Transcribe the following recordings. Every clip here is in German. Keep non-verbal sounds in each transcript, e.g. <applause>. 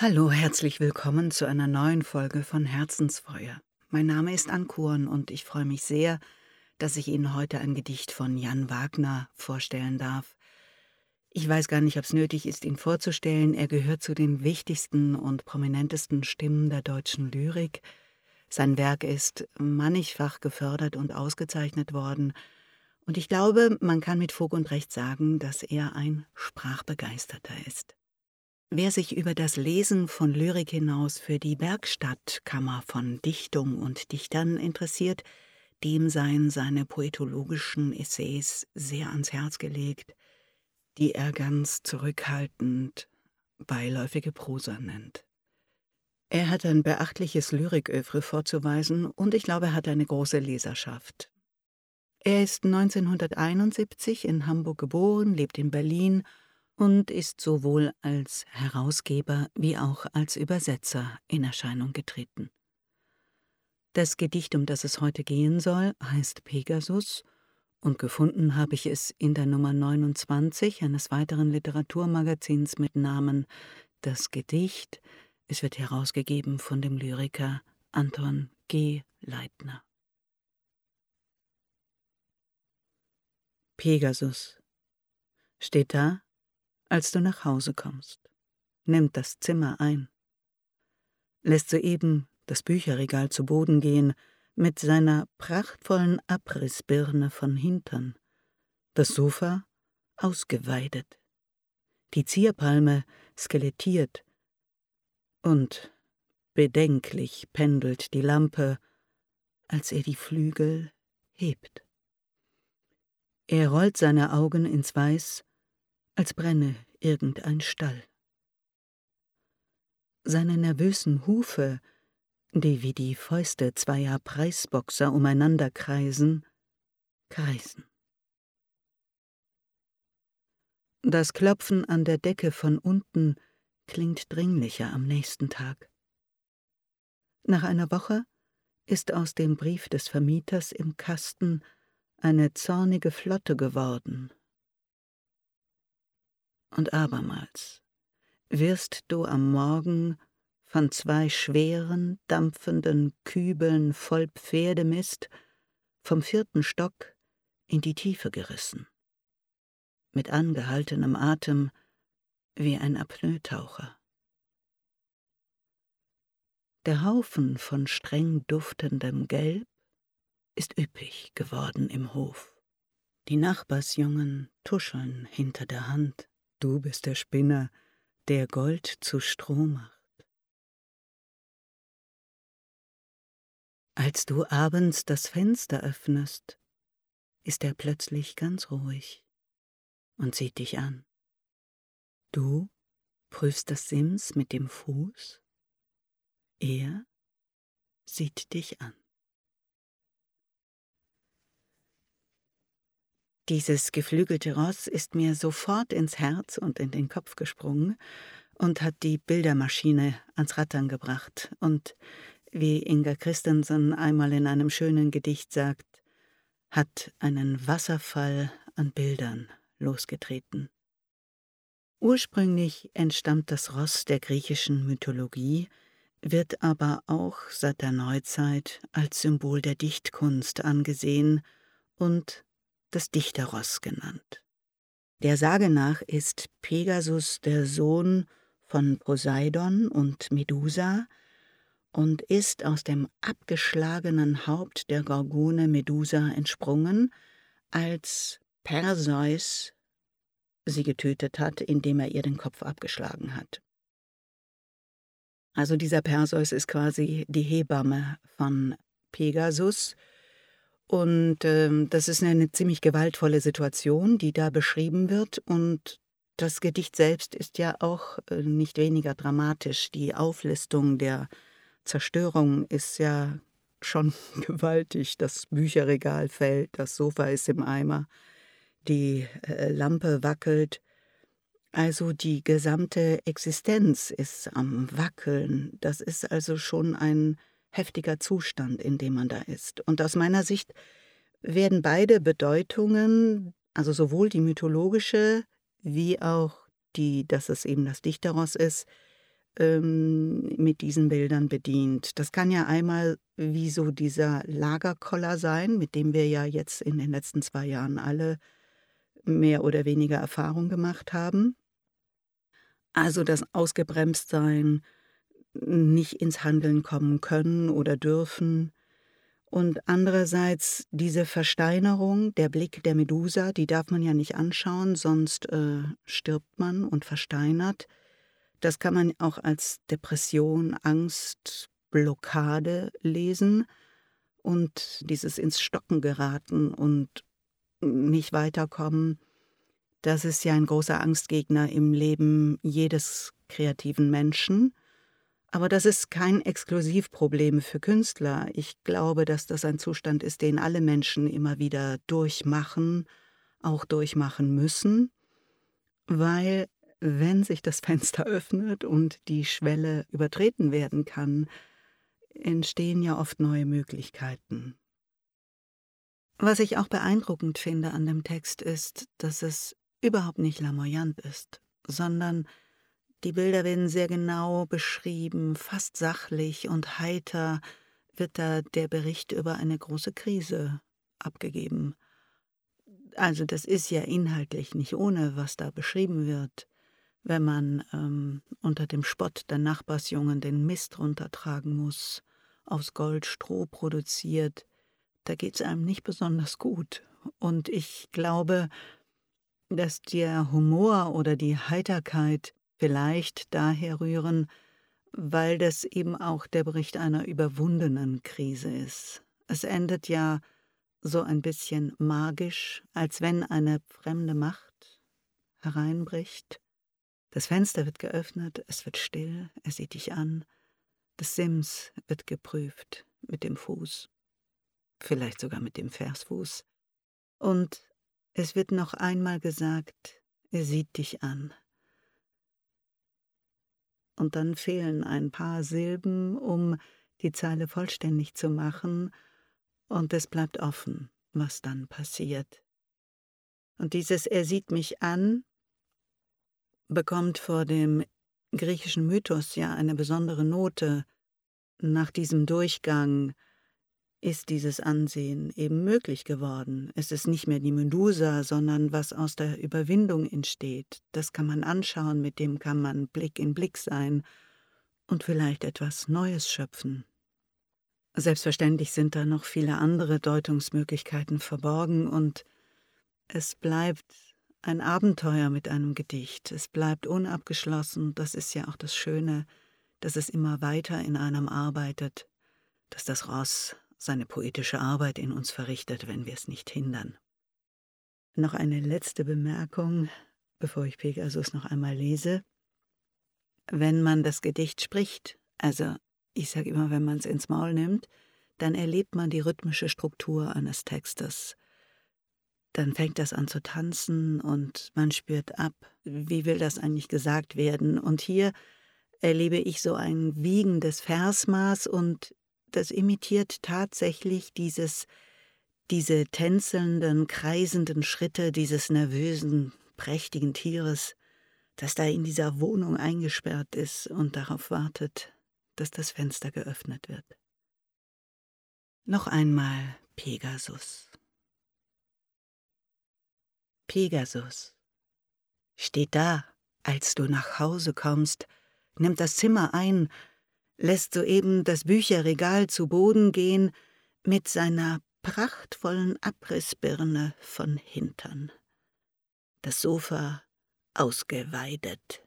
Hallo, herzlich willkommen zu einer neuen Folge von Herzensfeuer. Mein Name ist Ankuren und ich freue mich sehr, dass ich Ihnen heute ein Gedicht von Jan Wagner vorstellen darf. Ich weiß gar nicht, ob es nötig ist, ihn vorzustellen. Er gehört zu den wichtigsten und prominentesten Stimmen der deutschen Lyrik. Sein Werk ist mannigfach gefördert und ausgezeichnet worden. Und ich glaube, man kann mit Fug und Recht sagen, dass er ein Sprachbegeisterter ist. Wer sich über das Lesen von Lyrik hinaus für die Werkstattkammer von Dichtung und Dichtern interessiert, dem seien seine poetologischen Essays sehr ans Herz gelegt, die er ganz zurückhaltend beiläufige Prosa nennt. Er hat ein beachtliches Lyrikövre vorzuweisen und ich glaube, er hat eine große Leserschaft. Er ist 1971 in Hamburg geboren, lebt in Berlin und ist sowohl als Herausgeber wie auch als Übersetzer in Erscheinung getreten. Das Gedicht, um das es heute gehen soll, heißt Pegasus, und gefunden habe ich es in der Nummer 29 eines weiteren Literaturmagazins mit Namen Das Gedicht. Es wird herausgegeben von dem Lyriker Anton G. Leitner. Pegasus steht da als du nach Hause kommst, nimmt das Zimmer ein, lässt soeben das Bücherregal zu Boden gehen mit seiner prachtvollen Abrissbirne von Hintern, das Sofa ausgeweidet, die Zierpalme skelettiert. Und bedenklich pendelt die Lampe, als er die Flügel hebt. Er rollt seine Augen ins Weiß als brenne irgendein Stall. Seine nervösen Hufe, die wie die Fäuste zweier Preisboxer umeinander kreisen, kreisen. Das Klopfen an der Decke von unten klingt dringlicher am nächsten Tag. Nach einer Woche ist aus dem Brief des Vermieters im Kasten eine zornige Flotte geworden, und abermals wirst du am Morgen von zwei schweren, dampfenden Kübeln voll Pferdemist vom vierten Stock in die Tiefe gerissen, mit angehaltenem Atem wie ein Apnoetaucher. Der Haufen von streng duftendem Gelb ist üppig geworden im Hof. Die Nachbarsjungen tuscheln hinter der Hand, Du bist der Spinner, der Gold zu Stroh macht. Als du abends das Fenster öffnest, ist er plötzlich ganz ruhig und sieht dich an. Du prüfst das Sims mit dem Fuß, er sieht dich an. Dieses geflügelte Ross ist mir sofort ins Herz und in den Kopf gesprungen und hat die Bildermaschine ans Rattern gebracht und, wie Inga Christensen einmal in einem schönen Gedicht sagt, hat einen Wasserfall an Bildern losgetreten. Ursprünglich entstammt das Ross der griechischen Mythologie, wird aber auch seit der Neuzeit als Symbol der Dichtkunst angesehen und das Dichterross genannt. Der Sage nach ist Pegasus der Sohn von Poseidon und Medusa und ist aus dem abgeschlagenen Haupt der Gorgone Medusa entsprungen, als Perseus sie getötet hat, indem er ihr den Kopf abgeschlagen hat. Also dieser Perseus ist quasi die Hebamme von Pegasus, und ähm, das ist eine ziemlich gewaltvolle Situation, die da beschrieben wird. Und das Gedicht selbst ist ja auch äh, nicht weniger dramatisch. Die Auflistung der Zerstörung ist ja schon <laughs> gewaltig. Das Bücherregal fällt, das Sofa ist im Eimer, die äh, Lampe wackelt. Also die gesamte Existenz ist am Wackeln. Das ist also schon ein heftiger Zustand, in dem man da ist. Und aus meiner Sicht werden beide Bedeutungen, also sowohl die mythologische wie auch die, dass es eben das Dichteros ist, ähm, mit diesen Bildern bedient. Das kann ja einmal wie so dieser Lagerkoller sein, mit dem wir ja jetzt in den letzten zwei Jahren alle mehr oder weniger Erfahrung gemacht haben. Also das Ausgebremstsein, nicht ins Handeln kommen können oder dürfen. Und andererseits diese Versteinerung, der Blick der Medusa, die darf man ja nicht anschauen, sonst äh, stirbt man und versteinert. Das kann man auch als Depression, Angst, Blockade lesen und dieses ins Stocken geraten und nicht weiterkommen, das ist ja ein großer Angstgegner im Leben jedes kreativen Menschen. Aber das ist kein Exklusivproblem für Künstler. Ich glaube, dass das ein Zustand ist, den alle Menschen immer wieder durchmachen, auch durchmachen müssen, weil wenn sich das <laughs> Fenster öffnet und die Schwelle übertreten werden kann, entstehen ja oft neue Möglichkeiten. Was ich auch beeindruckend finde an dem Text ist, dass es überhaupt nicht lamoyant ist, sondern die Bilder werden sehr genau beschrieben, fast sachlich und heiter wird da der Bericht über eine große Krise abgegeben. Also das ist ja inhaltlich nicht ohne, was da beschrieben wird. Wenn man ähm, unter dem Spott der Nachbarsjungen den Mist runtertragen muss, aus Gold Stroh produziert, da geht's einem nicht besonders gut. Und ich glaube, dass der Humor oder die Heiterkeit vielleicht daher rühren, weil das eben auch der Bericht einer überwundenen Krise ist. Es endet ja so ein bisschen magisch, als wenn eine fremde Macht hereinbricht. Das Fenster wird geöffnet, es wird still, er sieht dich an. Das Sims wird geprüft mit dem Fuß, vielleicht sogar mit dem Versfuß. Und es wird noch einmal gesagt, er sieht dich an. Und dann fehlen ein paar Silben, um die Zeile vollständig zu machen, und es bleibt offen, was dann passiert. Und dieses Er sieht mich an bekommt vor dem griechischen Mythos ja eine besondere Note. Nach diesem Durchgang ist dieses Ansehen eben möglich geworden. Es ist nicht mehr die Medusa, sondern was aus der Überwindung entsteht. Das kann man anschauen, mit dem kann man Blick in Blick sein und vielleicht etwas Neues schöpfen. Selbstverständlich sind da noch viele andere Deutungsmöglichkeiten verborgen und es bleibt ein Abenteuer mit einem Gedicht. Es bleibt unabgeschlossen, das ist ja auch das Schöne, dass es immer weiter in einem arbeitet, dass das Ross seine poetische Arbeit in uns verrichtet, wenn wir es nicht hindern. Noch eine letzte Bemerkung, bevor ich Pegasus noch einmal lese. Wenn man das Gedicht spricht, also ich sage immer, wenn man es ins Maul nimmt, dann erlebt man die rhythmische Struktur eines Textes. Dann fängt das an zu tanzen und man spürt ab, wie will das eigentlich gesagt werden. Und hier erlebe ich so ein wiegendes Versmaß und das imitiert tatsächlich dieses, diese tänzelnden, kreisenden Schritte dieses nervösen, prächtigen Tieres, das da in dieser Wohnung eingesperrt ist und darauf wartet, dass das Fenster geöffnet wird. Noch einmal Pegasus. Pegasus steht da, als du nach Hause kommst, nimmt das Zimmer ein lässt soeben das Bücherregal zu Boden gehen mit seiner prachtvollen Abrissbirne von Hintern. Das Sofa ausgeweidet,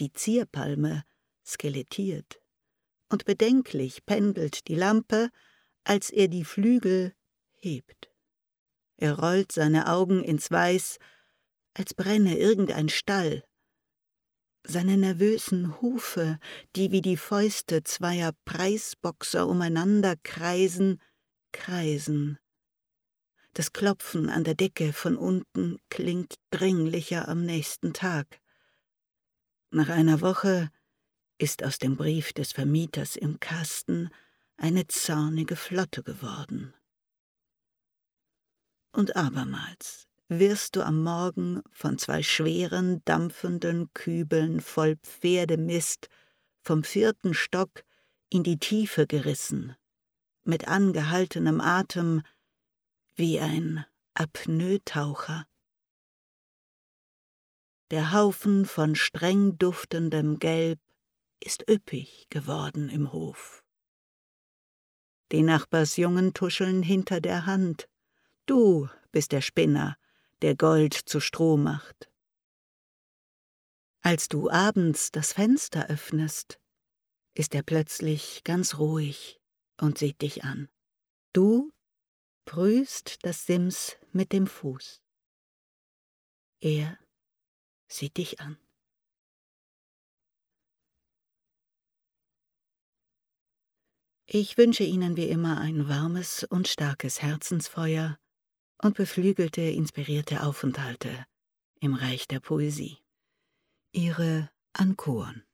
die Zierpalme skelettiert, und bedenklich pendelt die Lampe, als er die Flügel hebt. Er rollt seine Augen ins Weiß, als brenne irgendein Stall, seine nervösen Hufe, die wie die Fäuste zweier Preisboxer umeinander kreisen, kreisen. Das Klopfen an der Decke von unten klingt dringlicher am nächsten Tag. Nach einer Woche ist aus dem Brief des Vermieters im Kasten eine zornige Flotte geworden. Und abermals wirst du am Morgen von zwei schweren, dampfenden Kübeln voll Pferdemist vom vierten Stock in die Tiefe gerissen, mit angehaltenem Atem wie ein Apnoe-Taucher. Der Haufen von streng duftendem Gelb ist üppig geworden im Hof. Die Nachbarsjungen tuscheln hinter der Hand. Du bist der Spinner, der Gold zu Stroh macht. Als du abends das Fenster öffnest, ist er plötzlich ganz ruhig und sieht dich an. Du prüßt das Sims mit dem Fuß. Er sieht dich an. Ich wünsche Ihnen wie immer ein warmes und starkes Herzensfeuer und beflügelte inspirierte Aufenthalte im Reich der Poesie. Ihre Ankoren.